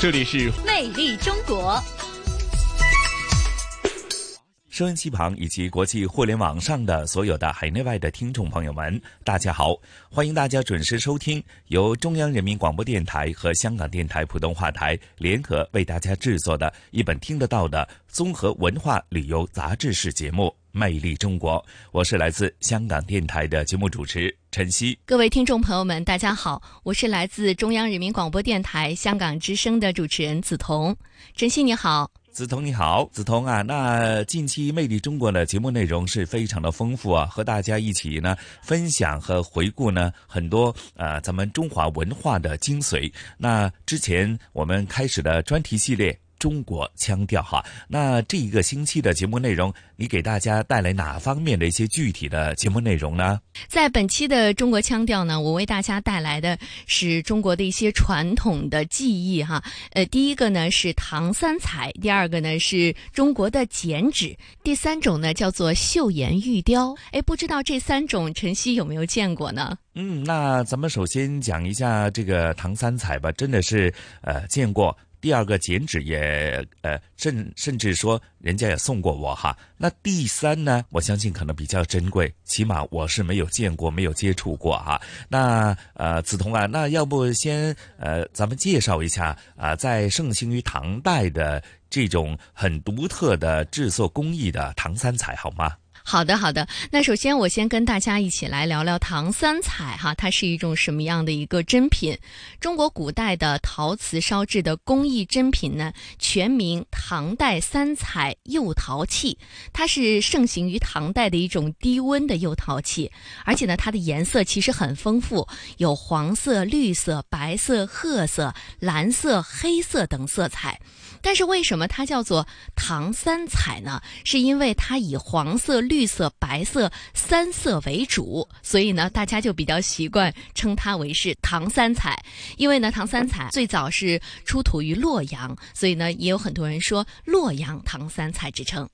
这里是魅力中国。收音机旁以及国际互联网上的所有的海内外的听众朋友们，大家好！欢迎大家准时收听由中央人民广播电台和香港电台普通话台联合为大家制作的一本听得到的综合文化旅游杂志式节目《魅力中国》。我是来自香港电台的节目主持陈曦。各位听众朋友们，大家好，我是来自中央人民广播电台香港之声的主持人梓潼。陈曦你好。梓潼你好，梓潼啊，那近期《魅力中国》的节目内容是非常的丰富啊，和大家一起呢分享和回顾呢很多呃咱们中华文化的精髓。那之前我们开始的专题系列。中国腔调哈，那这一个星期的节目内容，你给大家带来哪方面的一些具体的节目内容呢？在本期的中国腔调呢，我为大家带来的是中国的一些传统的技艺哈。呃，第一个呢是唐三彩，第二个呢是中国的剪纸，第三种呢叫做岫岩玉雕。哎，不知道这三种晨曦有没有见过呢？嗯，那咱们首先讲一下这个唐三彩吧，真的是呃见过。第二个剪纸也呃甚甚至说人家也送过我哈，那第三呢，我相信可能比较珍贵，起码我是没有见过没有接触过哈。那呃梓潼啊，那要不先呃咱们介绍一下啊，在盛行于唐代的这种很独特的制作工艺的唐三彩好吗？好的，好的。那首先，我先跟大家一起来聊聊唐三彩哈，它是一种什么样的一个珍品？中国古代的陶瓷烧制的工艺珍品呢，全名唐代三彩釉陶器。它是盛行于唐代的一种低温的釉陶器，而且呢，它的颜色其实很丰富，有黄色、绿色、白色、褐色、蓝色、黑色等色彩。但是为什么它叫做唐三彩呢？是因为它以黄色、绿绿色、白色三色为主，所以呢，大家就比较习惯称它为是唐三彩。因为呢，唐三彩最早是出土于洛阳，所以呢，也有很多人说洛阳唐三彩之称。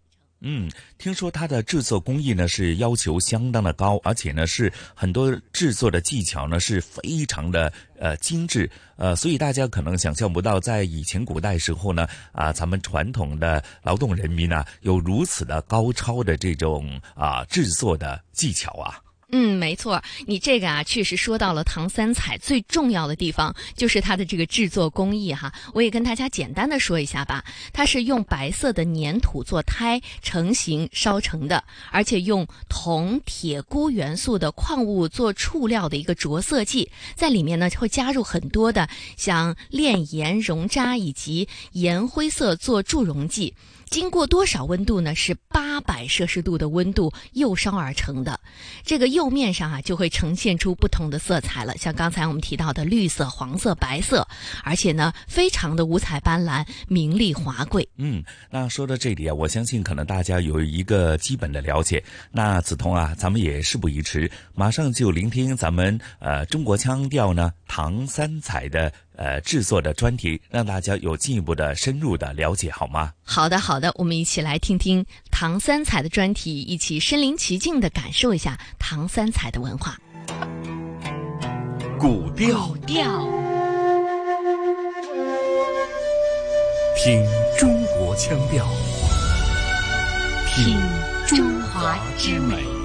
嗯，听说它的制作工艺呢是要求相当的高，而且呢是很多制作的技巧呢是非常的呃精致，呃，所以大家可能想象不到，在以前古代时候呢，啊，咱们传统的劳动人民呢有如此的高超的这种啊制作的技巧啊。嗯，没错，你这个啊，确实说到了唐三彩最重要的地方，就是它的这个制作工艺哈。我也跟大家简单的说一下吧，它是用白色的粘土做胎成型烧成的，而且用铜、铁、钴元素的矿物做触料的一个着色剂，在里面呢会加入很多的像炼盐、熔渣以及盐灰色做助溶剂。经过多少温度呢？是八百摄氏度的温度釉烧而成的。这个釉面上啊，就会呈现出不同的色彩了，像刚才我们提到的绿色、黄色、白色，而且呢，非常的五彩斑斓，名丽华贵。嗯，那说到这里啊，我相信可能大家有一个基本的了解。那梓潼啊，咱们也事不宜迟，马上就聆听咱们呃中国腔调呢唐三彩的。呃，制作的专题，让大家有进一步的深入的了解，好吗？好的，好的，我们一起来听听唐三彩的专题，一起身临其境的感受一下唐三彩的文化。古调，古调，听中国腔调，听中华之美。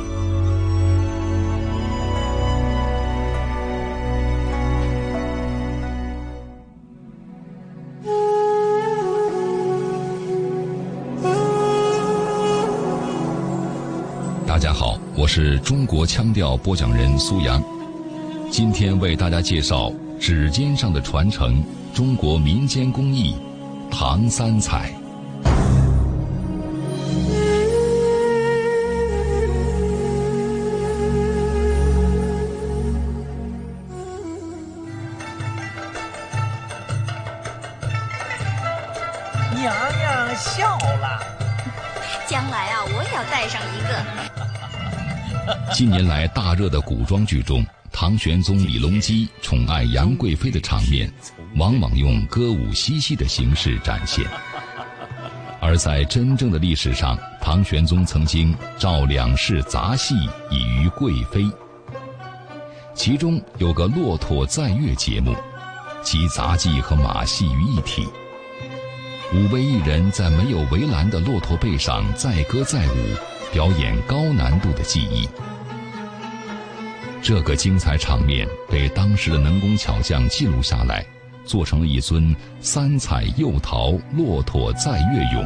大家好我是中国腔调播讲人苏阳，今天为大家介绍指尖上的传承——中国民间工艺唐三彩。近年来大热的古装剧中，唐玄宗李隆基宠爱杨贵妃的场面，往往用歌舞嬉戏的形式展现。而在真正的历史上，唐玄宗曾经召两市杂戏以娱贵妃，其中有个骆驼载乐节目，集杂技和马戏于一体。五位艺人在没有围栏的骆驼背上载歌载舞，表演高难度的技艺。这个精彩场面被当时的能工巧匠记录下来。做成了一尊三彩釉陶骆驼载月俑，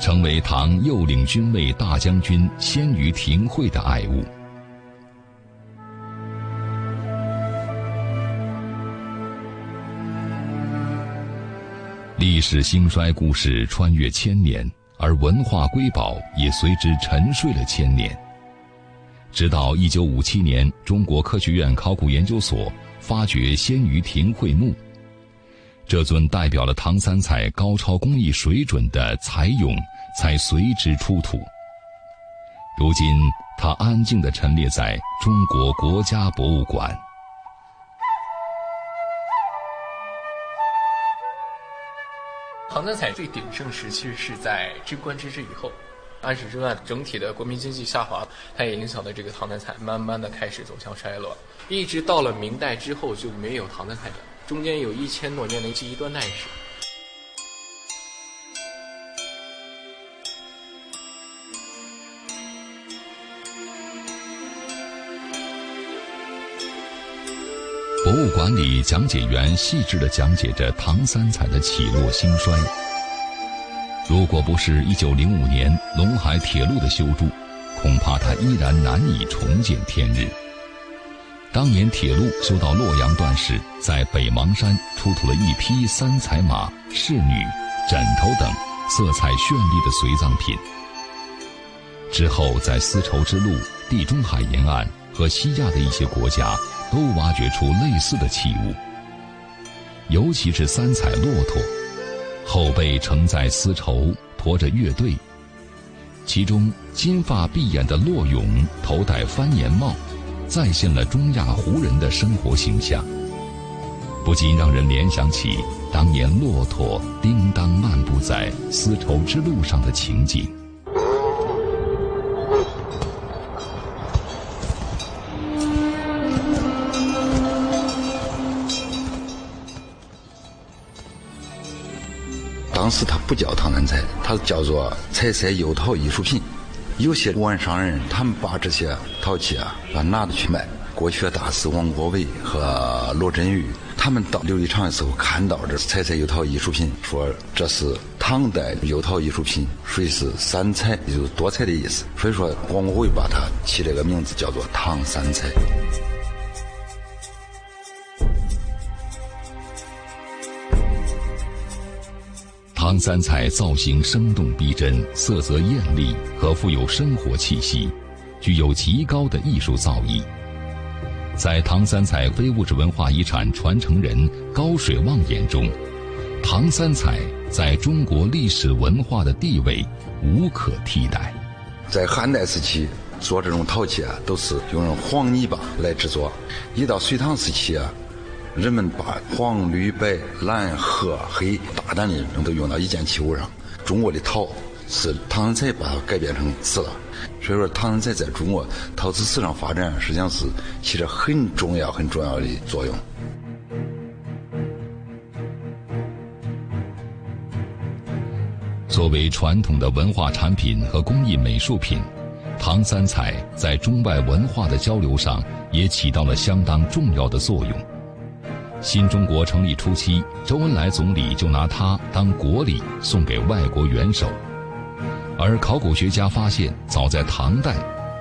成为唐右领军卫大将军鲜于庭会的爱物。历史兴衰故事穿越千年，而文化瑰宝也随之沉睡了千年。直到一九五七年，中国科学院考古研究所发掘鲜于庭会墓。这尊代表了唐三彩高超工艺水准的彩俑才随之出土。如今，它安静地陈列在中国国家博物馆。唐三彩最鼎盛时期是在贞观之治以后，安史之乱整体的国民经济下滑，它也影响了这个唐三彩，慢慢的开始走向衰落，一直到了明代之后就没有唐三彩了。中间有一千多年的记一段历史。博物馆里，讲解员细致的讲解着唐三彩的起落兴衰。如果不是一九零五年陇海铁路的修筑，恐怕它依然难以重见天日。当年铁路修到洛阳段时，在北邙山出土了一批三彩马、侍女、枕头等色彩绚丽的随葬品。之后，在丝绸之路、地中海沿岸和西亚的一些国家，都挖掘出类似的器物。尤其是三彩骆驼，后背承载丝绸，驮着乐队。其中金发碧眼的骆勇头戴翻檐帽。再现了中亚胡人的生活形象，不禁让人联想起当年骆驼叮当漫步在丝绸之路上的情景。不叫唐三彩，它叫做彩色釉陶艺术品。有些官商人，他们把这些陶器啊，啊拿着去卖。国学大师王国维和罗振宇，他们到琉璃厂的时候，看到这彩色釉陶艺术品，说这是唐代釉陶艺术品，属于是三彩，就是多彩的意思。所以说，王国维把它起了个名字，叫做唐三彩。唐三彩造型生动逼真，色泽艳丽和富有生活气息，具有极高的艺术造诣。在唐三彩非物质文化遗产传承人高水旺眼中，唐三彩在中国历史文化的地位无可替代。在汉代时期做这种陶器啊，都是用黄泥巴来制作；一到隋唐时期啊。人们把黄、绿、白、蓝、褐、黑大胆的都用到一件器物上。中国的陶是唐三彩把它改编成瓷了，所以说唐三彩在中国陶瓷史上发展实际上是起着很重要、很重要的作用。作为传统的文化产品和工艺美术品，唐三彩在中外文化的交流上也起到了相当重要的作用。新中国成立初期，周恩来总理就拿它当国礼送给外国元首。而考古学家发现，早在唐代，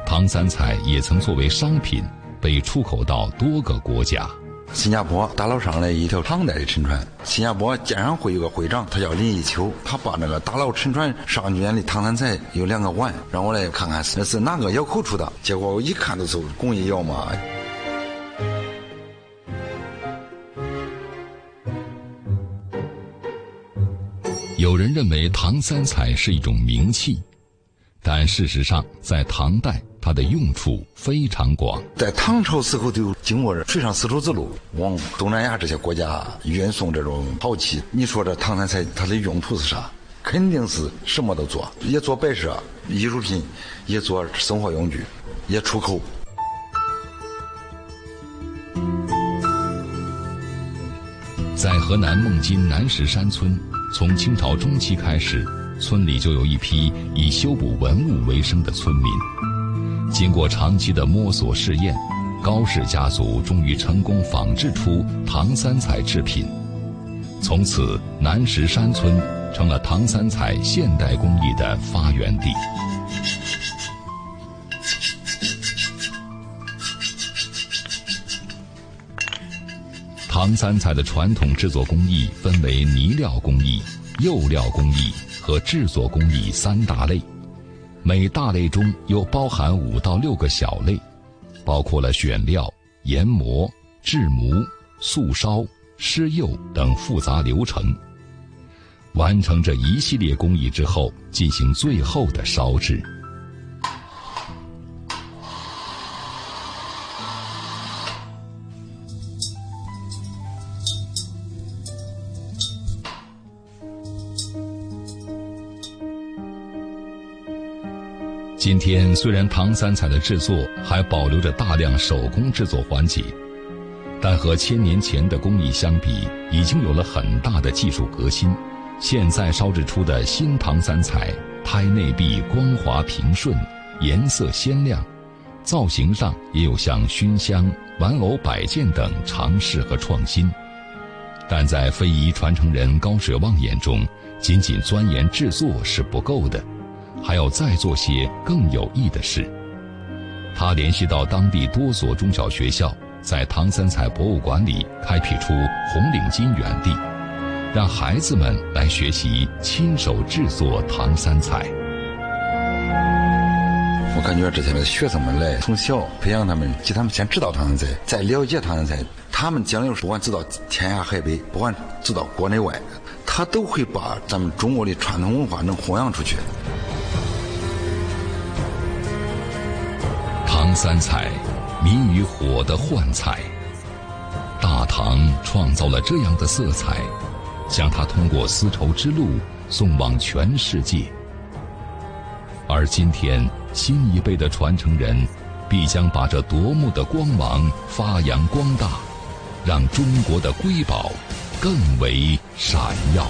唐三彩也曾作为商品被出口到多个国家。新加坡打捞上来一条唐代的沉船，新加坡鉴赏会有个会长，他叫林一秋，他把那个打捞沉船上卷的唐三彩有两个碗，让我来看看是是哪个窑口出的。结果我一看都是工艺窑嘛。有人认为唐三彩是一种名器，但事实上，在唐代，它的用处非常广。在唐朝时候，就经过水上丝绸之路，往东南亚这些国家运送这种陶器。你说这唐三彩它的用途是啥？肯定是什么都做，也做摆设、艺术品，也做生活用具，也出口。在河南孟津南石山村，从清朝中期开始，村里就有一批以修补文物为生的村民。经过长期的摸索试验，高氏家族终于成功仿制出唐三彩制品。从此，南石山村成了唐三彩现代工艺的发源地。唐三彩的传统制作工艺分为泥料工艺、釉料工艺和制作工艺三大类，每大类中又包含五到六个小类，包括了选料、研磨、制模、素烧、施釉等复杂流程。完成这一系列工艺之后，进行最后的烧制。今天虽然唐三彩的制作还保留着大量手工制作环节，但和千年前的工艺相比，已经有了很大的技术革新。现在烧制出的新唐三彩，胎内壁光滑平顺，颜色鲜亮，造型上也有像熏香、玩偶摆件等尝试和创新。但在非遗传承人高水旺眼中，仅仅钻研制作是不够的。还要再做些更有益的事。他联系到当地多所中小学校，在唐三彩博物馆里开辟出红领巾园地，让孩子们来学习亲手制作唐三彩。我感觉这些学生们来从小培养他们，给他们先知道唐三彩，再了解唐三彩，他们将来不管走到天涯海北，不管走到国内外，他都会把咱们中国的传统文化能弘扬出去。唐三彩，民与火的幻彩。大唐创造了这样的色彩，将它通过丝绸之路送往全世界。而今天，新一辈的传承人，必将把这夺目的光芒发扬光大，让中国的瑰宝更为闪耀。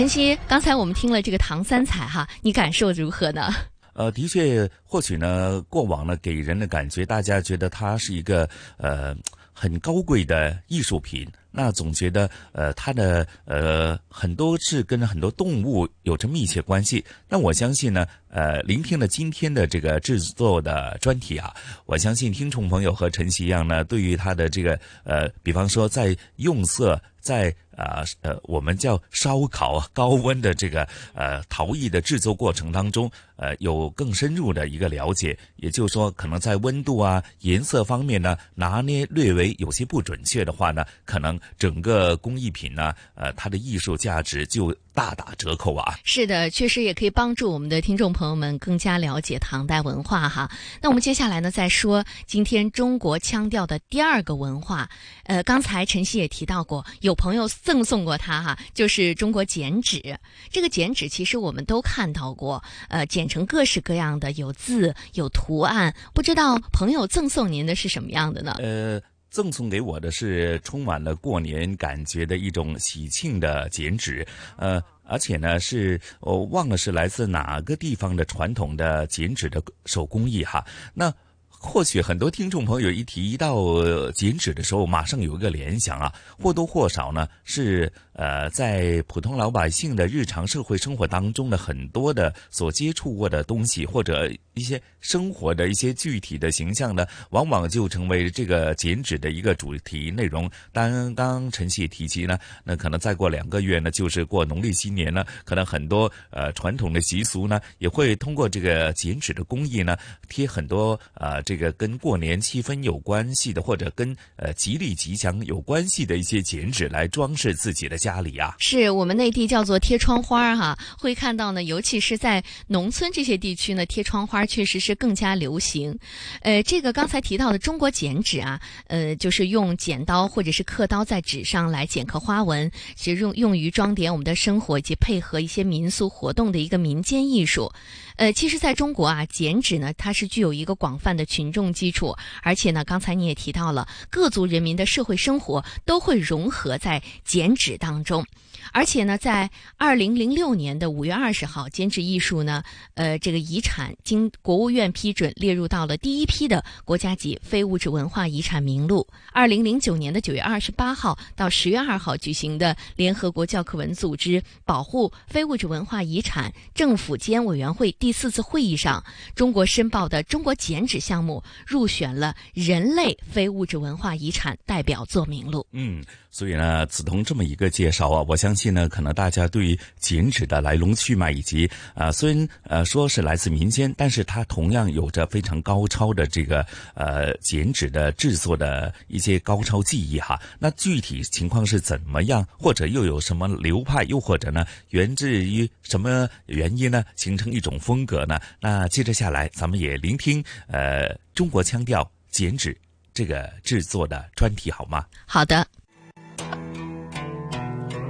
晨曦，刚才我们听了这个唐三彩哈，你感受如何呢？呃，的确，或许呢，过往呢给人的感觉，大家觉得它是一个呃很高贵的艺术品。那总觉得，呃，它的呃很多是跟很多动物有着密切关系。那我相信呢，呃，聆听了今天的这个制作的专题啊，我相信听众朋友和晨曦一样呢，对于它的这个呃，比方说在用色，在啊呃我们叫烧烤高温的这个呃陶艺的制作过程当中，呃，有更深入的一个了解。也就是说，可能在温度啊、颜色方面呢，拿捏略微有些不准确的话呢，可能。整个工艺品呢，呃，它的艺术价值就大打折扣啊！是的，确实也可以帮助我们的听众朋友们更加了解唐代文化哈。那我们接下来呢，再说今天中国腔调的第二个文化。呃，刚才晨曦也提到过，有朋友赠送过他哈，就是中国剪纸。这个剪纸其实我们都看到过，呃，剪成各式各样的，有字有图案。不知道朋友赠送您的是什么样的呢？呃。赠送给我的是充满了过年感觉的一种喜庆的剪纸，呃，而且呢是我忘了是来自哪个地方的传统的剪纸的手工艺哈。那或许很多听众朋友一提到剪纸的时候，马上有一个联想啊，或多或少呢是呃在普通老百姓的日常社会生活当中的很多的所接触过的东西或者。一些生活的一些具体的形象呢，往往就成为这个剪纸的一个主题内容。刚刚陈曦提及呢，那可能再过两个月呢，就是过农历新年呢，可能很多呃传统的习俗呢，也会通过这个剪纸的工艺呢，贴很多呃这个跟过年气氛有关系的，或者跟呃吉利吉祥有关系的一些剪纸来装饰自己的家里啊。是我们内地叫做贴窗花哈，会看到呢，尤其是在农村这些地区呢，贴窗花确实是更加流行。呃，这个刚才提到的中国剪纸啊，呃，就是用剪刀或者是刻刀在纸上来剪刻花纹，其实用用于装点我们的生活以及配合一些民俗活动的一个民间艺术。呃，其实在中国啊，剪纸呢，它是具有一个广泛的群众基础，而且呢，刚才你也提到了，各族人民的社会生活都会融合在剪纸当中。而且呢，在二零零六年的五月二十号，剪纸艺术呢，呃，这个遗产经国务院批准列入到了第一批的国家级非物质文化遗产名录。二零零九年的九月二十八号到十月二号举行的联合国教科文组织保护非物质文化遗产政府间委员会第四次会议上，中国申报的中国剪纸项目入选了人类非物质文化遗产代表作名录。嗯，所以呢，子彤这么一个介绍啊，我想相信呢，可能大家对于剪纸的来龙去脉以及啊，虽然呃说是来自民间，但是它同样有着非常高超的这个呃剪纸的制作的一些高超技艺哈。那具体情况是怎么样，或者又有什么流派，又或者呢，源自于什么原因呢，形成一种风格呢？那接着下来，咱们也聆听呃中国腔调剪纸这个制作的专题好吗？好的。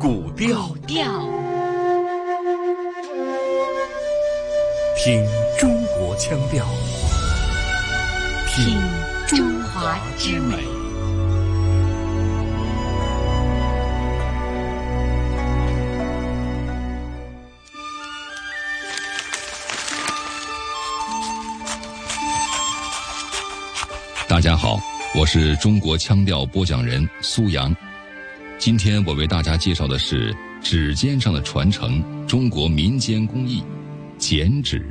古调，古调，听中国腔调，听中华之美。大家好，我是中国腔调播讲人苏阳。今天我为大家介绍的是指尖上的传承——中国民间工艺——剪纸。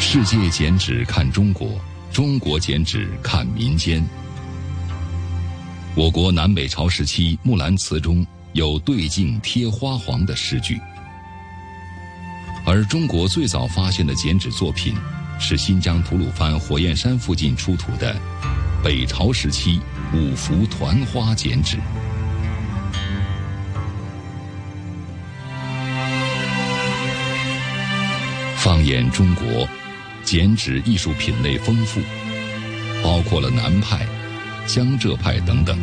世界剪纸看中国，中国剪纸看民间。我国南北朝时期木兰辞中有“对镜贴花黄”的诗句，而中国最早发现的剪纸作品是新疆吐鲁番火焰山附近出土的北朝时期五福团花剪纸。放眼中国。剪纸艺术品类丰富，包括了南派、江浙派等等。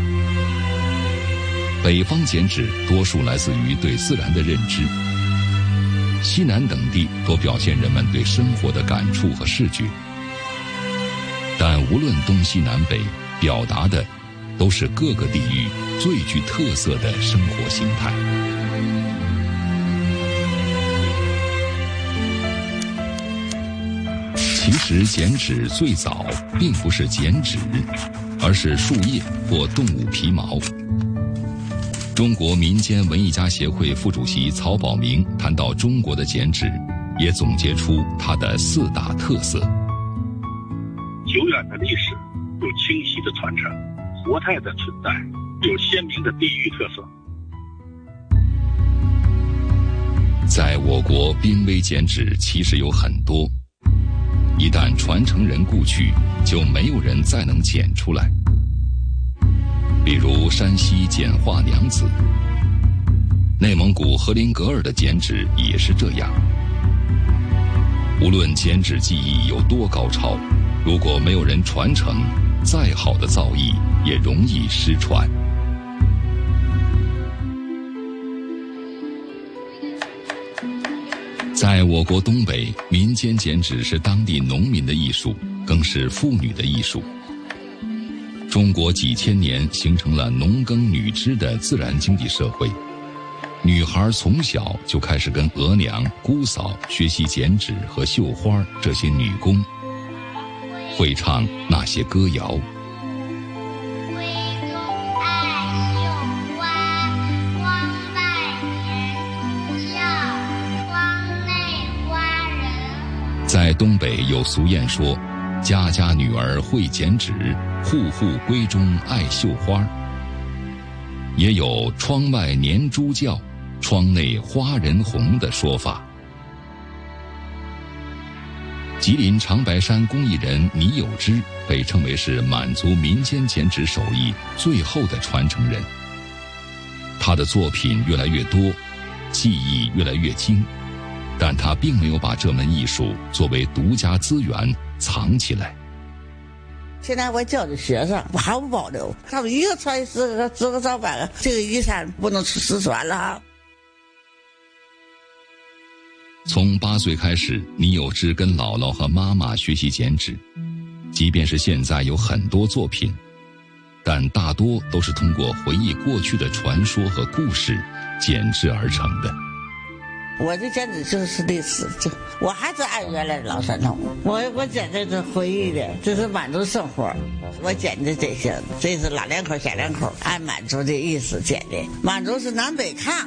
北方剪纸多数来自于对自然的认知，西南等地多表现人们对生活的感触和视觉。但无论东西南北，表达的都是各个地域最具特色的生活形态。其实剪纸最早并不是剪纸，而是树叶或动物皮毛。中国民间文艺家协会副主席曹宝明谈到中国的剪纸，也总结出它的四大特色：久远的历史，有清晰的传承，活态的存在，有鲜明的地域特色。在我国，濒危剪纸其实有很多。一旦传承人故去，就没有人再能剪出来。比如山西剪化娘子，内蒙古和林格尔的剪纸也是这样。无论剪纸技艺有多高超，如果没有人传承，再好的造诣也容易失传。在我国东北，民间剪纸是当地农民的艺术，更是妇女的艺术。中国几千年形成了农耕女织的自然经济社会，女孩从小就开始跟额娘、姑嫂学习剪纸和绣花这些女工，会唱那些歌谣。在东北有俗谚说：“家家女儿会剪纸，户户闺中爱绣花。”也有“窗外年猪叫，窗内花人红”的说法。吉林长白山工艺人倪有之被称为是满族民间剪纸手艺最后的传承人。他的作品越来越多，技艺越来越精。但他并没有把这门艺术作为独家资源藏起来。现在我教的学生我还不保留，他们一个传十个，十个上百个，这个遗产不能失传了。从八岁开始，倪有之跟姥姥和妈妈学习剪纸，即便是现在有很多作品，但大多都是通过回忆过去的传说和故事剪制而成的。我的剪纸就是历史，就我还是按原来的老传统。我我剪这是回忆的，这是满族生活。我剪的这些，这是老两口小两口，按满族的意思剪的。满族是南北炕，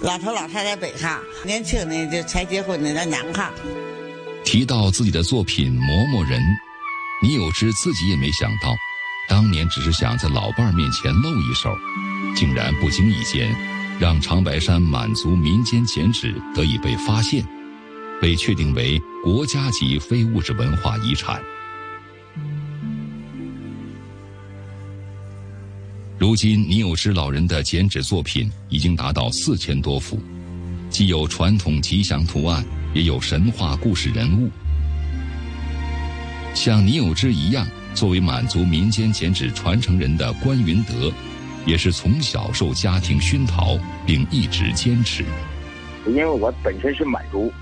老头老太太北炕，年轻的就才结婚的在娘炕。提到自己的作品《磨磨人》，倪有之自己也没想到，当年只是想在老伴儿面前露一手，竟然不经意间。让长白山满族民间剪纸得以被发现，被确定为国家级非物质文化遗产。如今，倪有之老人的剪纸作品已经达到四千多幅，既有传统吉祥图案，也有神话故事人物。像倪有之一样，作为满族民间剪纸传承人的关云德。也是从小受家庭熏陶，并一直坚持。因为我本身是满族，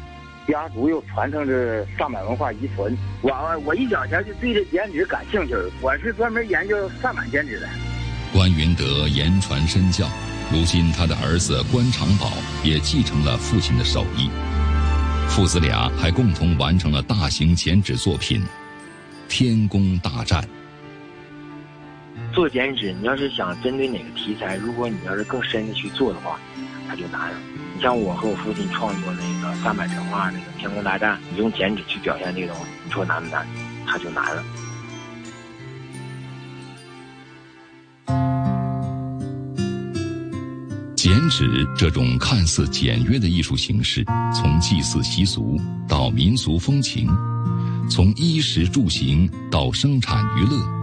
家族又传承着萨满文化遗存。我我一小前就对这剪纸感兴趣，我是专门研究萨满剪纸的。关云德言传身教，如今他的儿子关长宝也继承了父亲的手艺，父子俩还共同完成了大型剪纸作品《天宫大战》。做剪纸，你要是想针对哪个题材，如果你要是更深的去做的话，它就难了。你像我和我父亲创作那个三百神话那个天宫大战，你用剪纸去表现这个东西，你说难不难？它就难了。剪纸这种看似简约的艺术形式，从祭祀习俗到民俗风情，从衣食住行到生产娱乐。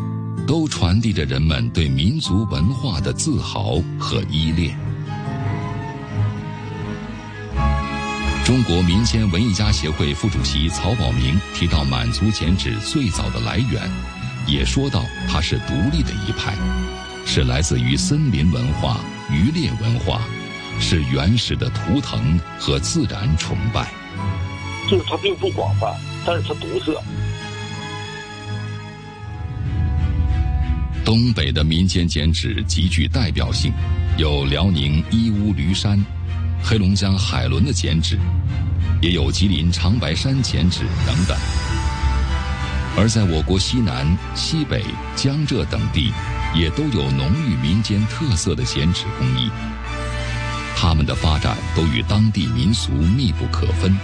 都传递着人们对民族文化的自豪和依恋。中国民间文艺家协会副主席曹宝明提到，满族剪纸最早的来源，也说到它是独立的一派，是来自于森林文化、渔猎文化，是原始的图腾和自然崇拜。就是它并不广泛，但是它独特。东北的民间剪纸极具代表性，有辽宁义乌驴山、黑龙江海伦的剪纸，也有吉林长白山剪纸等等。而在我国西南、西北、江浙等地，也都有浓郁民间特色的剪纸工艺。它们的发展都与当地民俗密不可分，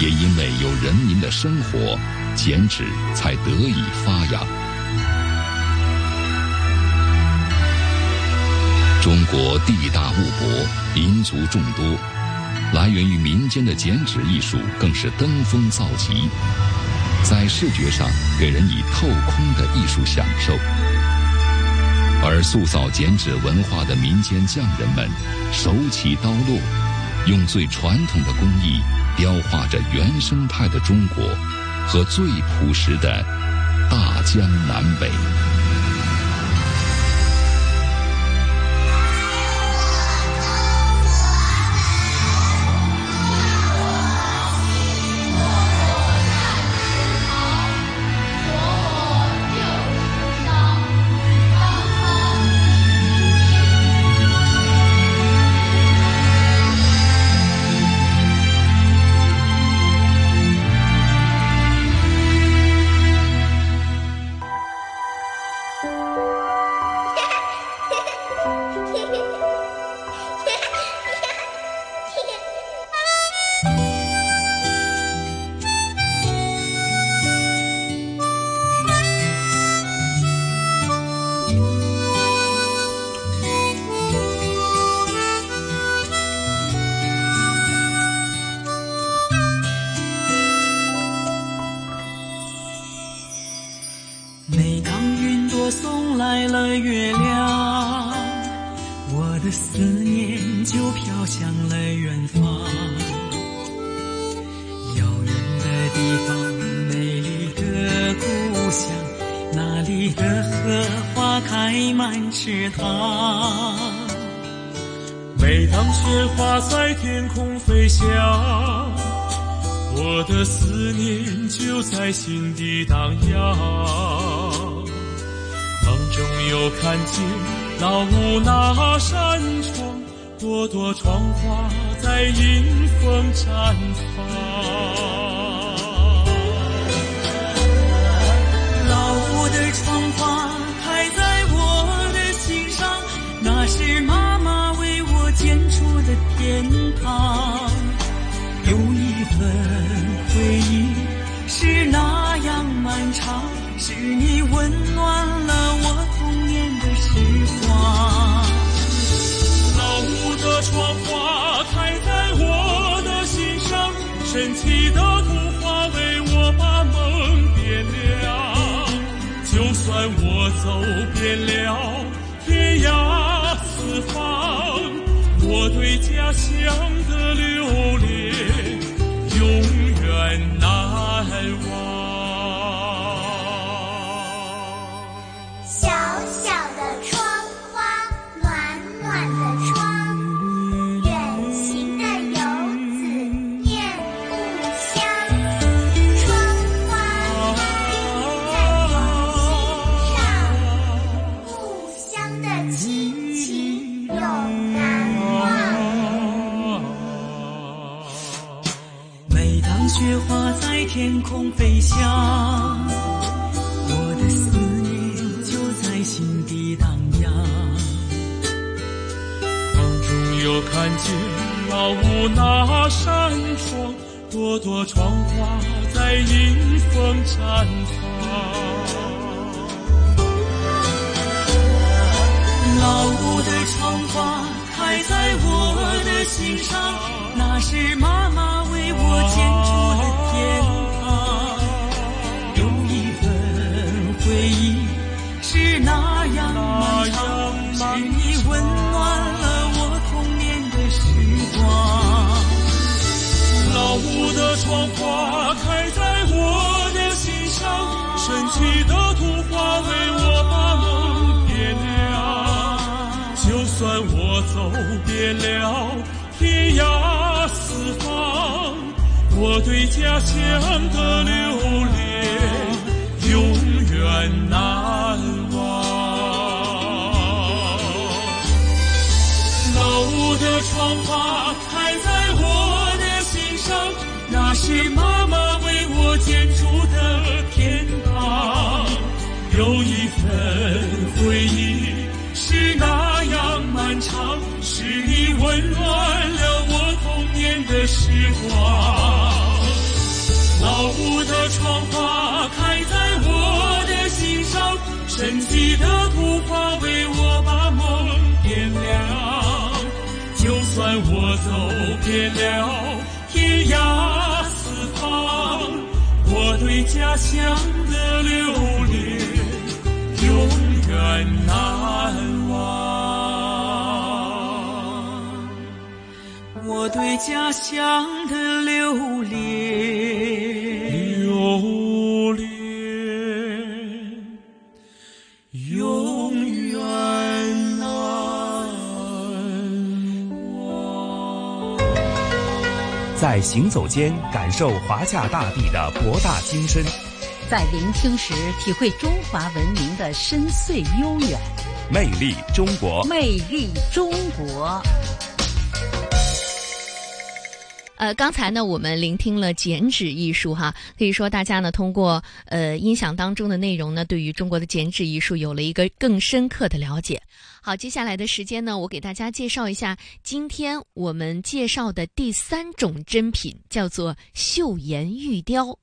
也因为有人民的生活，剪纸才得以发扬。中国地大物博，民族众多，来源于民间的剪纸艺术更是登峰造极，在视觉上给人以透空的艺术享受。而塑造剪纸文化的民间匠人们，手起刀落，用最传统的工艺雕画着原生态的中国和最朴实的大江南北。梦中又看见老屋那扇窗，朵朵窗花在迎风绽放。老屋的窗花开在我的心上，那是妈妈为我建筑的天堂。有一份回忆是那样漫长，是你温暖光花开在我的心上，神奇的图画为我把梦点亮。就算我走遍了天涯四方，我对家乡的留恋空飞翔，我的思念就在心底荡漾。梦中又看见老屋那扇窗，朵朵窗花在迎风绽放。老屋的窗花开在我的心上，那是妈妈为我建筑屋的窗花开在我的心上，神奇的图画为我把梦点亮。就算我走遍了天涯四方，我对家乡的留恋永远难忘。老屋的窗花开在，是妈妈为我建筑的天堂。有一份回忆是那样漫长，是你温暖了我童年的时光。老屋的窗花开在我的心上，神奇的图画为我把梦点亮。就算我走遍了天涯，家乡的留恋永远难忘。我对家乡的留恋，行走间感受华夏大地的博大精深，在聆听时体会中华文明的深邃悠远。魅力中国，魅力中国。呃，刚才呢，我们聆听了剪纸艺术，哈，可以说大家呢通过呃音响当中的内容呢，对于中国的剪纸艺术有了一个更深刻的了解。好，接下来的时间呢，我给大家介绍一下今天我们介绍的第三种珍品，叫做岫岩玉雕。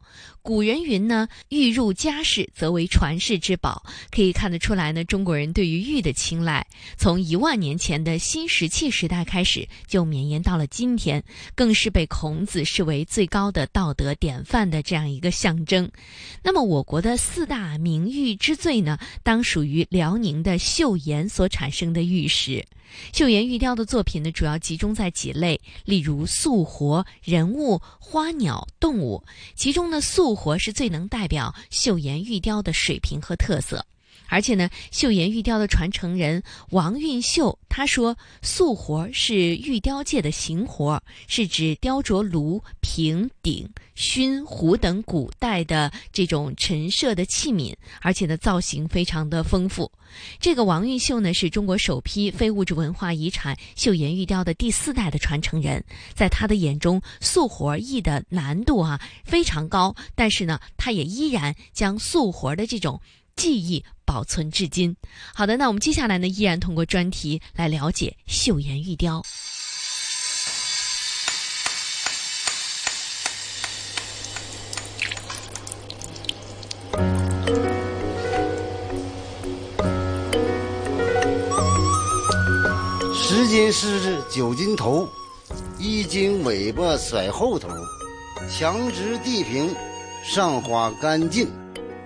古人云呢，玉入家室则为传世之宝。可以看得出来呢，中国人对于玉的青睐，从一万年前的新石器时代开始，就绵延到了今天，更是被孔子视为最高的道德典范的这样一个象征。那么，我国的四大名玉之最呢，当属于辽宁的岫岩所产生的玉石。岫岩玉雕的作品呢，主要集中在几类，例如素活、人物、花鸟、动物。其中呢，素活是最能代表岫岩玉雕的水平和特色。而且呢，岫岩玉雕的传承人王运秀他说：“素活是玉雕界的行活，是指雕琢炉、瓶、鼎、熏、壶等古代的这种陈设的器皿，而且呢，造型非常的丰富。这个王运秀呢，是中国首批非物质文化遗产岫岩玉雕的第四代的传承人。在他的眼中，素活艺的难度啊非常高，但是呢，他也依然将素活的这种。”记忆保存至今。好的，那我们接下来呢，依然通过专题来了解岫岩玉雕。十斤狮子九斤头，一斤尾巴甩后头，墙直地平，上花干净。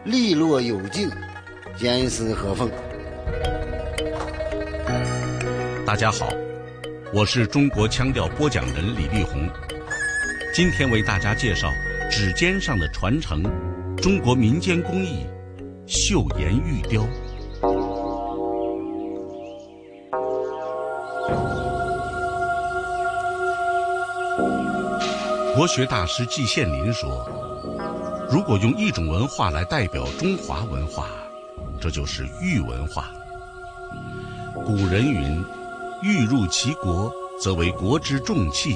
利落有劲，严丝合缝。大家好，我是中国腔调播讲人李立红，今天为大家介绍指尖上的传承——中国民间工艺岫岩玉雕。国学大师季羡林说。如果用一种文化来代表中华文化，这就是玉文化。古人云：“玉入其国，则为国之重器；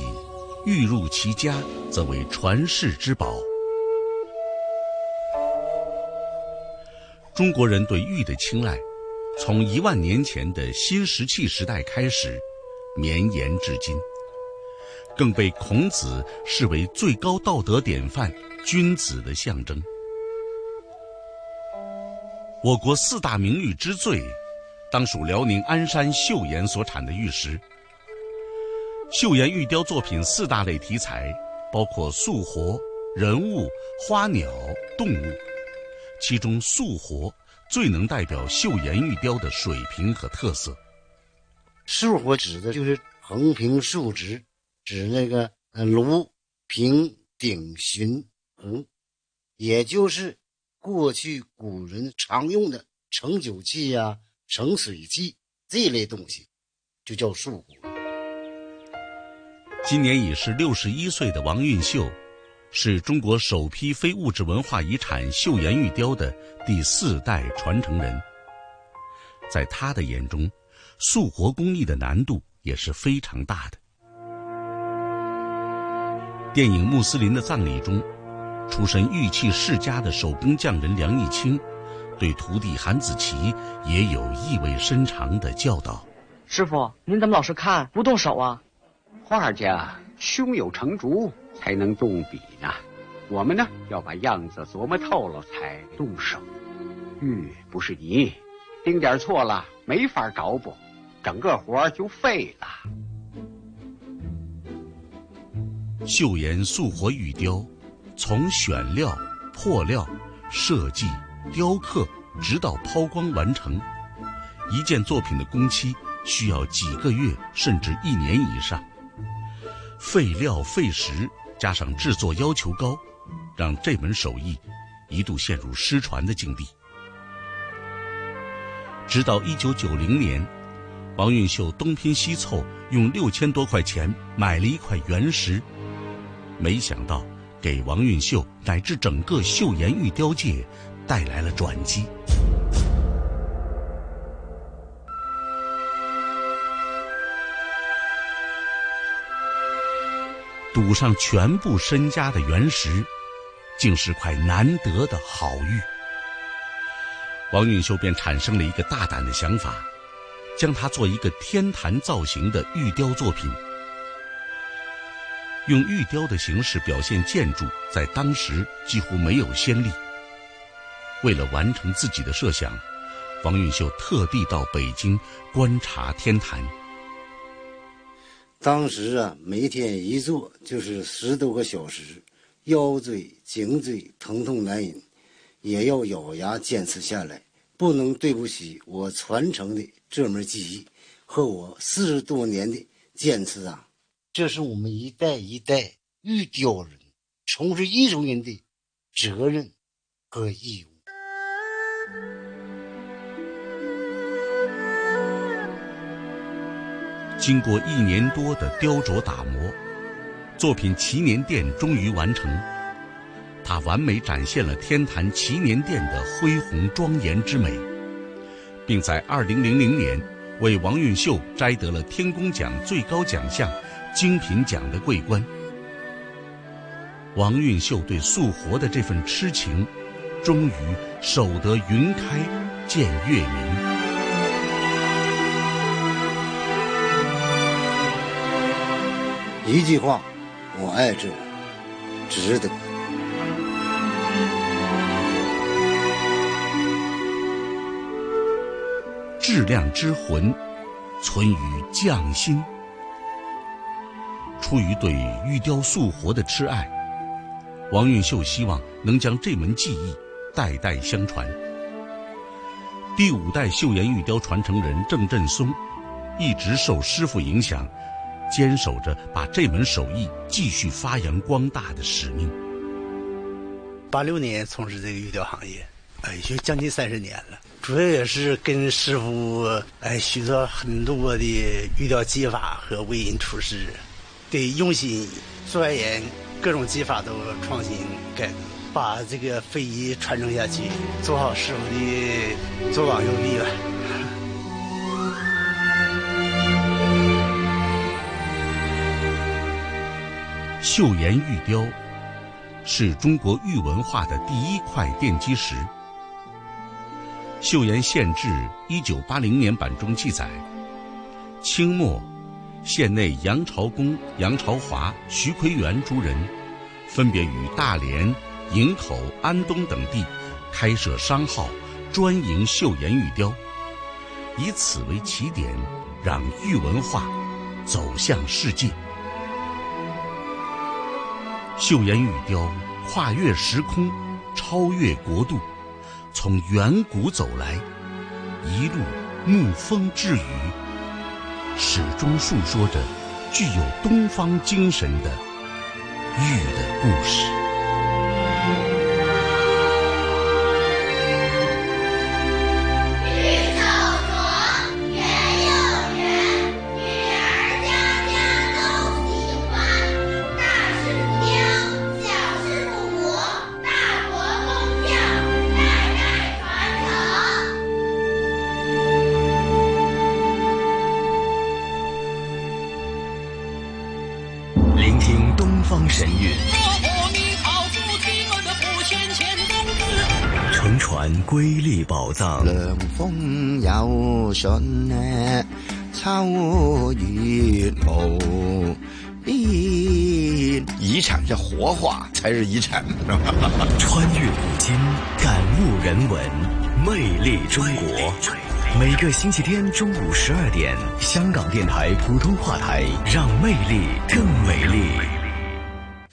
玉入其家，则为传世之宝。”中国人对玉的青睐，从一万年前的新石器时代开始，绵延至今，更被孔子视为最高道德典范。君子的象征。我国四大名玉之最，当属辽宁鞍山岫岩所产的玉石。岫岩玉雕作品四大类题材，包括素活、人物、花鸟、动物，其中素活最能代表岫岩玉雕的水平和特色。素活指的就是横平竖直，指那个呃炉、平、鼎、寻。嗯，也就是过去古人常用的盛酒器呀、盛水器这类东西，就叫素。今年已是六十一岁的王运秀，是中国首批非物质文化遗产岫岩玉雕的第四代传承人。在他的眼中，素活工艺的难度也是非常大的。电影《穆斯林的葬礼》中。出身玉器世家的手工匠人梁义清，对徒弟韩子奇也有意味深长的教导：“师傅，您怎么老是看不动手啊？画家胸有成竹才能动笔呢，我们呢要把样子琢磨透了才动手。玉不是泥，丁点错了没法着补，整个活就废了。”岫岩素活玉雕。从选料、破料、设计、雕刻，直到抛光完成，一件作品的工期需要几个月甚至一年以上。费料费时，加上制作要求高，让这门手艺一度陷入失传的境地。直到一九九零年，王运秀东拼西凑，用六千多块钱买了一块原石，没想到。给王运秀乃至整个岫岩玉雕界带来了转机。赌上全部身家的原石，竟是块难得的好玉。王运秀便产生了一个大胆的想法：将它做一个天坛造型的玉雕作品。用玉雕的形式表现建筑，在当时几乎没有先例。为了完成自己的设想，王运秀特地到北京观察天坛。当时啊，每天一坐就是十多个小时，腰椎、颈椎疼痛难忍，也要咬牙坚持下来，不能对不起我传承的这门技艺和我四十多年的坚持啊！这是我们一代一代玉雕人从事艺术人的责任和义务。经过一年多的雕琢打磨，作品祈年殿终于完成。它完美展现了天坛祈年殿的恢宏庄严之美，并在2000年为王运秀摘得了天工奖最高奖项精品奖的桂冠。王运秀对素活的这份痴情，终于守得云开见月明。一句话，我爱这，值得。质量之魂，存于匠心。出于对玉雕塑活的痴爱，王运秀希望能将这门技艺代代相传。第五代岫岩玉雕传承人郑振松，一直受师傅影响。坚守着把这门手艺继续发扬光大的使命。八六年从事这个玉雕行业，哎，就将近三十年了。主要也是跟师傅哎学了很多的玉雕技法和为人处事，得用心钻研各种技法都创新改革，把这个非遗传承下去，做好师傅的左膀右臂吧。岫岩玉雕是中国玉文化的第一块奠基石。《岫岩县志》一九八零年版中记载，清末县内杨朝公、杨朝华、徐奎元诸人，分别于大连、营口、安东等地开设商号，专营岫岩玉雕，以此为起点，让玉文化走向世界。岫岩玉雕跨越时空，超越国度，从远古走来，一路沐风致雨，始终诉说着具有东方精神的玉的故事。信呢，秋月无边。遗产是活化才是遗产，穿越古今，感悟人文，魅力中国。每个星期天中午十二点，香港电台普通话台，让魅力更美丽。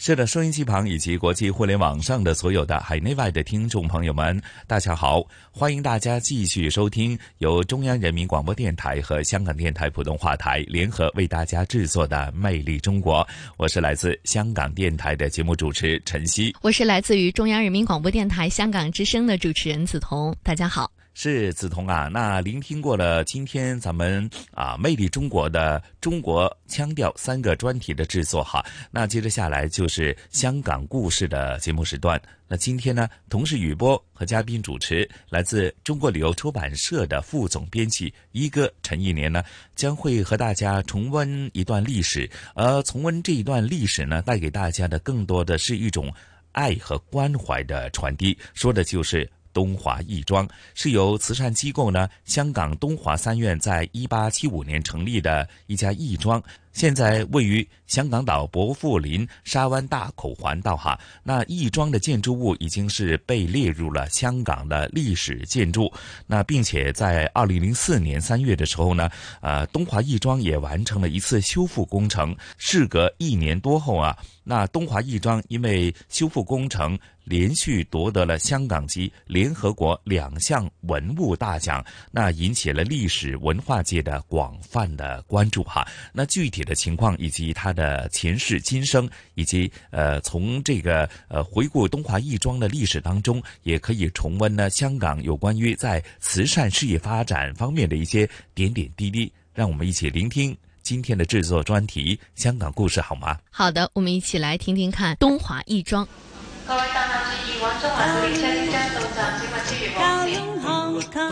是的，收音机旁以及国际互联网上的所有的海内外的听众朋友们，大家好！欢迎大家继续收听由中央人民广播电台和香港电台普通话台联合为大家制作的《魅力中国》。我是来自香港电台的节目主持陈曦，我是来自于中央人民广播电台香港之声的主持人梓潼。大家好。是梓潼啊，那聆听过了今天咱们啊魅力中国的中国腔调三个专题的制作哈，那接着下来就是香港故事的节目时段。那今天呢，同时雨波和嘉宾主持来自中国旅游出版社的副总编辑一哥陈一年呢，将会和大家重温一段历史，而重温这一段历史呢，带给大家的更多的是一种爱和关怀的传递，说的就是。东华义庄，是由慈善机构呢香港东华三院在一八七五年成立的一家义庄。现在位于香港岛薄扶林沙湾大口环道哈，那义庄的建筑物已经是被列入了香港的历史建筑。那并且在二零零四年三月的时候呢，呃，东华义庄也完成了一次修复工程。事隔一年多后啊，那东华义庄因为修复工程。连续夺得了香港及联合国两项文物大奖，那引起了历史文化界的广泛的关注哈。那具体情况以及他的前世今生，以及呃从这个呃回顾东华义庄的历史当中，也可以重温呢香港有关于在慈善事业发展方面的一些点点滴滴。让我们一起聆听今天的制作专题《香港故事》好吗？好的，我们一起来听听看东华义庄。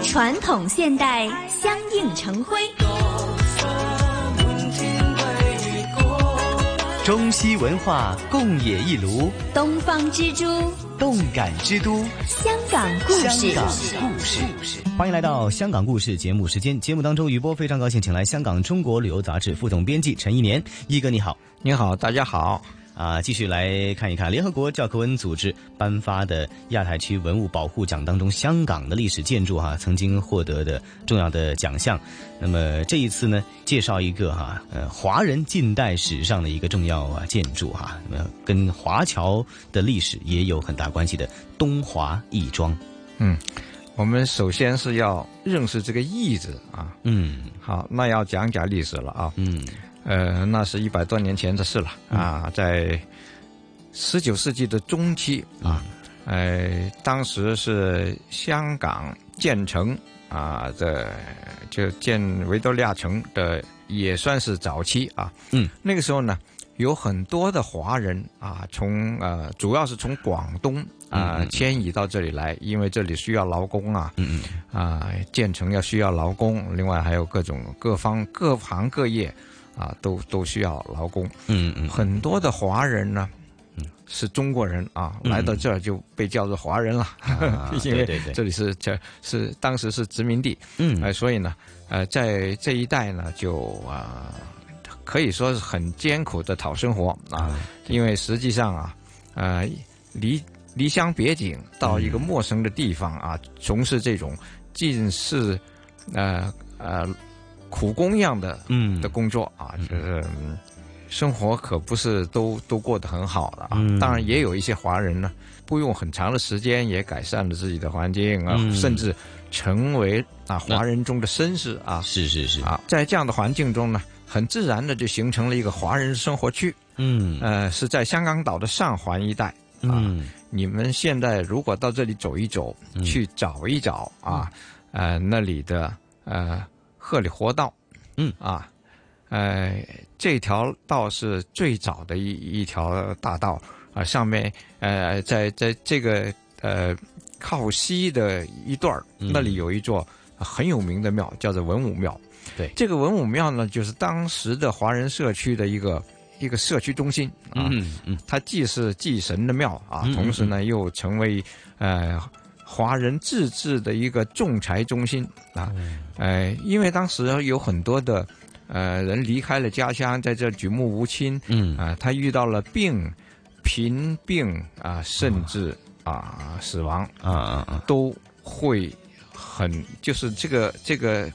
传统现代相映成辉，中西文化共冶一炉，东方之珠，动感之都，香港故事。香港故事，欢迎来到《香港故事》节目时间。节目当中，余波非常高兴，请来香港《中国旅游杂志》副总编辑陈一年，一哥你好，你好，大家好。啊，继续来看一看联合国教科文组织颁发的亚太区文物保护奖当中，香港的历史建筑哈曾经获得的重要的奖项。那么这一次呢，介绍一个哈呃华人近代史上的一个重要啊建筑哈，那么跟华侨的历史也有很大关系的东华义庄。嗯，我们首先是要认识这个“义”字啊。嗯，好，那要讲讲历史了啊。嗯。呃，那是一百多年前的事了啊，在十九世纪的中期啊，呃，当时是香港建成啊，这就建维多利亚城的也算是早期啊。嗯，那个时候呢，有很多的华人啊，从呃，主要是从广东啊迁移到这里来，因为这里需要劳工啊。嗯嗯。啊，建成要需要劳工，另外还有各种各方各行各业。啊，都都需要劳工。嗯嗯，很多的华人呢，嗯，是中国人啊，来到这儿就被叫做华人了，因为这里是这是当时是殖民地。嗯，哎，所以呢，呃，在这一带呢，就啊，可以说是很艰苦的讨生活啊，因为实际上啊，呃，离离乡别井到一个陌生的地方啊，从事这种近似呃呃。苦工一样的，嗯，的工作啊，就是生活可不是都都过得很好的啊。当然，也有一些华人呢，不用很长的时间也改善了自己的环境啊，甚至成为啊华人中的绅士啊。是是是啊，在这样的环境中呢，很自然的就形成了一个华人生活区。嗯，呃，是在香港岛的上环一带啊。你们现在如果到这里走一走，去找一找啊，呃，那里的呃。鹤里活道，嗯。啊，呃，这条道是最早的一一条大道。啊，上面呃，在在这个呃靠西的一段那里有一座很有名的庙，叫做文武庙。对，这个文武庙呢，就是当时的华人社区的一个一个社区中心啊，嗯嗯，它既是祭神的庙啊，同时呢又成为呃。华人自治的一个仲裁中心啊，呃，因为当时有很多的呃人离开了家乡，在这举目无亲，嗯。啊，他遇到了病、贫病啊，甚至啊死亡啊啊啊，都会很就是这个这个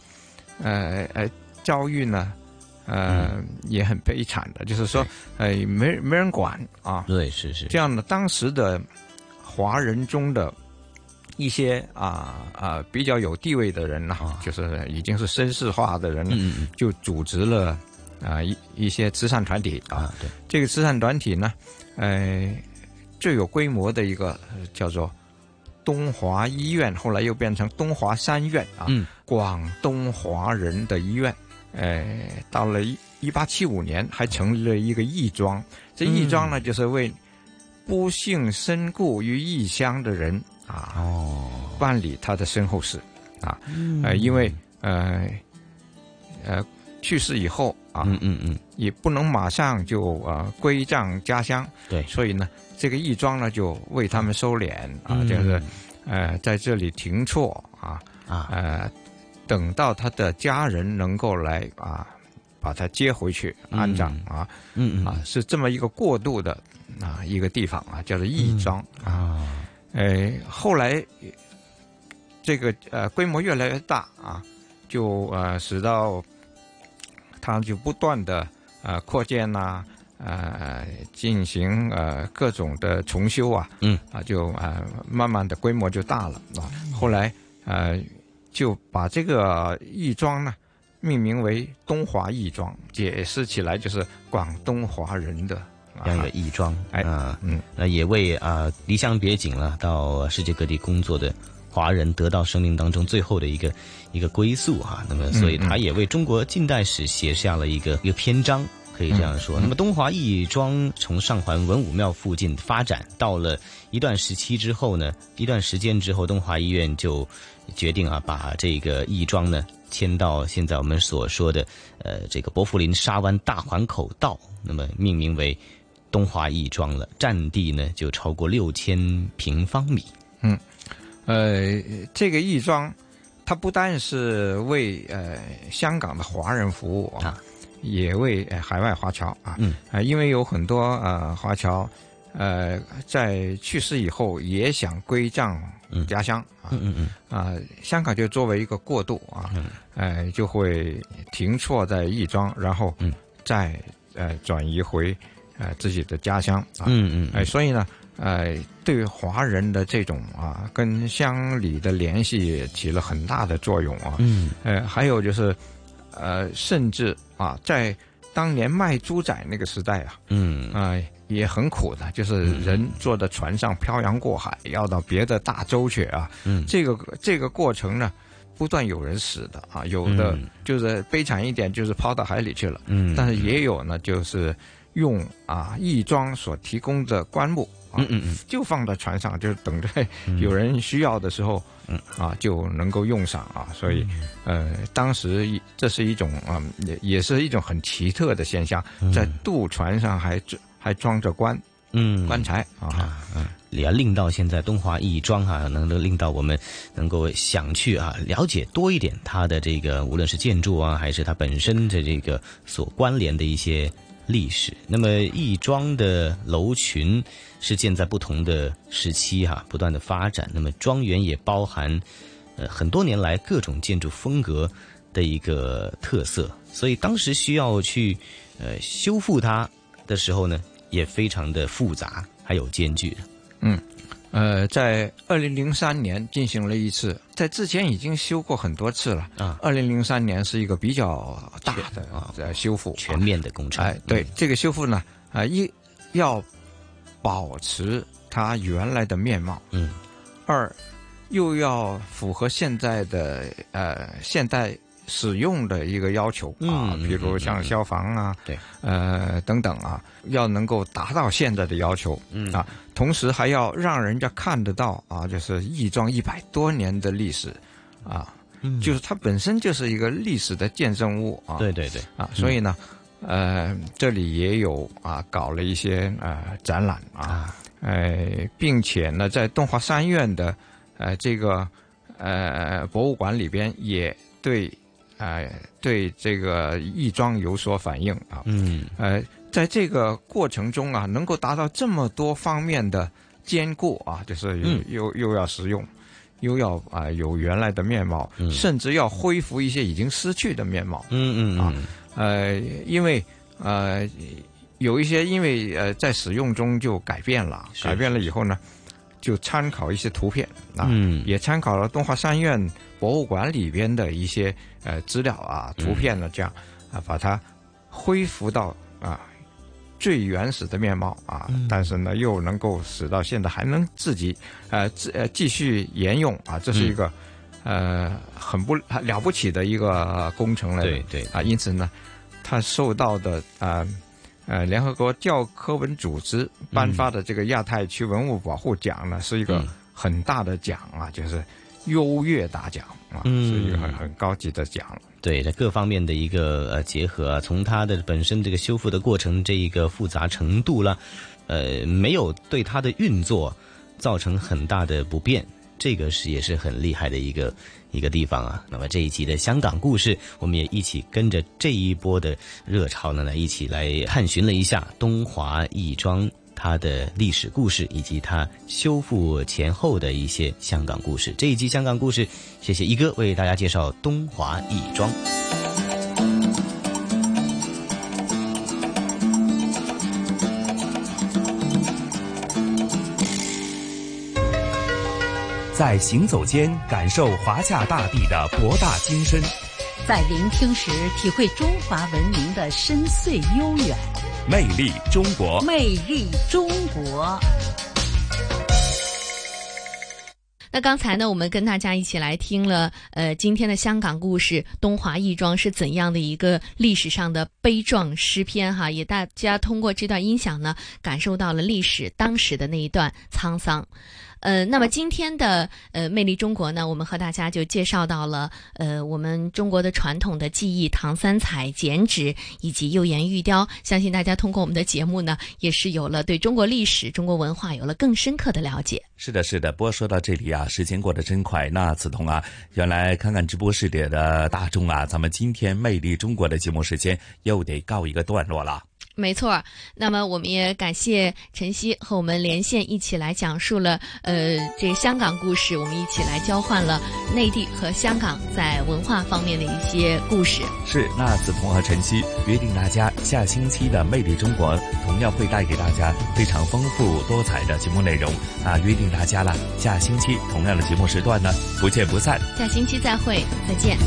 呃呃遭遇呢，呃也很悲惨的，就是说呃没没人管啊，对是是。这样的，当时的华人中的。一些啊啊比较有地位的人呢，就是已经是绅士化的人了，就组织了啊一一些慈善团体啊。对，这个慈善团体呢，呃，最有规模的一个叫做东华医院，后来又变成东华三院啊。嗯，广东华人的医院，呃，到了一一八七五年还成立了一个义庄。这义庄呢，就是为不幸身故于异乡的人。啊。哦，办理他的身后事，啊，呃，因为呃呃去世以后啊，嗯嗯嗯，也不能马上就呃归葬家乡，对，所以呢，这个义庄呢就为他们收敛啊，就是呃在这里停错啊啊。呃，等到他的家人能够来啊把他接回去安葬啊。嗯嗯。啊是这么一个过渡的啊一个地方啊，叫做义庄啊，呃后来这个呃规模越来越大啊，就呃使到它就不断的呃扩建呐、呃进行呃各种的重修啊，嗯啊就呃慢慢的规模就大了啊。后来呃就把这个义庄呢命名为东华义庄，解释起来就是广东华人的这样一个义庄，哎啊，嗯，那也为啊离乡别井了，到世界各地工作的华人得到生命当中最后的一个一个归宿哈。那么，所以他也为中国近代史写下了一个一个篇章。可以这样说，那么东华义庄从上环文武庙附近发展，到了一段时期之后呢，一段时间之后，东华医院就决定啊，把这个义庄呢迁到现在我们所说的呃这个伯福林沙湾大环口道，那么命名为东华义庄了，占地呢就超过六千平方米。嗯，呃，这个义庄，它不单是为呃香港的华人服务啊，也为呃海外华侨啊，嗯。啊、因为有很多呃华侨，呃在去世以后也想归葬家乡啊，嗯嗯嗯，啊、香港就作为一个过渡啊，呃就会停错在义庄，然后嗯。再呃转移回呃自己的家乡啊，嗯嗯嗯哎、所以呢。呃，对华人的这种啊，跟乡里的联系也起了很大的作用啊。嗯，呃，还有就是，呃，甚至啊，在当年卖猪仔那个时代啊，嗯啊、也很苦的，就是人坐在船上漂洋过海，要到别的大洲去啊。嗯这个这个过程呢，不断有人死的啊，有的嗯就是悲惨一点，就是抛到海里去了。嗯但是也有呢，就是用啊义庄所提供的棺木啊，嗯嗯嗯就放在船上，就等着有人需要的时候，嗯啊就能够用上啊。所以，呃，当时这是一种啊、也也是一种很奇特的现象，在渡船上还还装着棺嗯棺材啊。嗯也要令到现在东华义庄哈、能够令到我们能够想去啊了解多一点它的这个无论是建筑啊，还是它本身的这个所关联的一些历史。那么亦庄的楼群是建在不同的时期哈、不断的发展。那么庄园也包含呃很多年来各种建筑风格的一个特色，所以当时需要去呃修复它的时候呢，也非常的复杂，还有艰巨。嗯，呃，在二零零三年进行了一次，在之前已经修过很多次了。啊，二零零三年是一个比较大的呃修复，全面的工程。哎，对、这个修复呢，啊、一要保持它原来的面貌，嗯，二又要符合现在的呃现代使用的一个要求啊，嗯比如像消防啊，对，呃等等啊，要能够达到现在的要求，嗯。啊，同时还要让人家看得到啊，就是义庄一百多年的历史啊，嗯。就是它本身就是一个历史的见证物啊，对对对。啊，所以呢，呃，这里也有啊搞了一些呃展览啊，呃，并且呢，在东华三院的呃这个呃博物馆里边也对呃对这个亦庄有所反应啊，嗯。呃，在这个过程中啊，能够达到这么多方面的兼顾啊，就是又、嗯。又又要实用。又要啊、有原来的面貌，甚至要恢复一些已经失去的面貌。嗯嗯啊，呃，因为呃有一些因为呃在使用中就改变了，改变了以后呢，就参考一些图片啊，嗯。也参考了东华三院博物馆里边的一些呃资料啊、图片呢，这样啊把它恢复到啊。最原始的面貌啊，但是呢，又能够使到现在还能自己呃自呃继续沿用啊，这是一个、呃很不了不起的一个工程了。对对啊，因此呢，他受到的啊呃联合国教科文组织颁发的这个亚太区文物保护奖呢，是一个嗯很大的奖啊，就是优越大奖啊，嗯是一个很很高级的奖了。对，在各方面的一个呃结合啊，从它的本身这个修复的过程这一个复杂程度啦，呃，没有对它的运作造成很大的不便。这个是也是很厉害的一个 一个地方啊。那么这一集的香港故事，我们也一起跟着这一波的热潮呢，来一起来探寻了一下东华亦庄它的历史故事，以及它修复前后的一些香港故事。这一集香港故事，谢谢一哥为大家介绍东华义庄。在行走间感受华夏大地的博大精深，在聆听时体会中华文明的深邃悠远。魅力中国，魅力中国。那刚才呢，我们跟大家一起来听了，呃，今天的香港故事，东华义庄是怎样的一个历史上的悲壮诗篇哈，也大家通过这段音响呢，感受到了历史当时的那一段沧桑。呃，那么今天的呃魅力中国呢，我们和大家就介绍到了呃我们中国的传统的技艺唐三彩、剪纸以及釉岩玉雕。相信大家通过我们的节目呢，也是有了对中国历史、中国文化有了更深刻的了解。是的，是的。不过说到这里啊，时间过得真快。那梓潼啊，原来看看直播室里的大众啊，咱们今天魅力中国的节目时间又得告一个段落了。没错，那么我们也感谢晨曦和我们连线，一起来讲述了呃这香港故事，我们一起来交换了内地和香港在文化方面的一些故事。是，那梓潼和晨曦约定大家下星期的《魅力中国》同样会带给大家非常丰富多彩的节目内容啊，约定大家了，下星期同样的节目时段呢，不见不散。下星期再会，再见。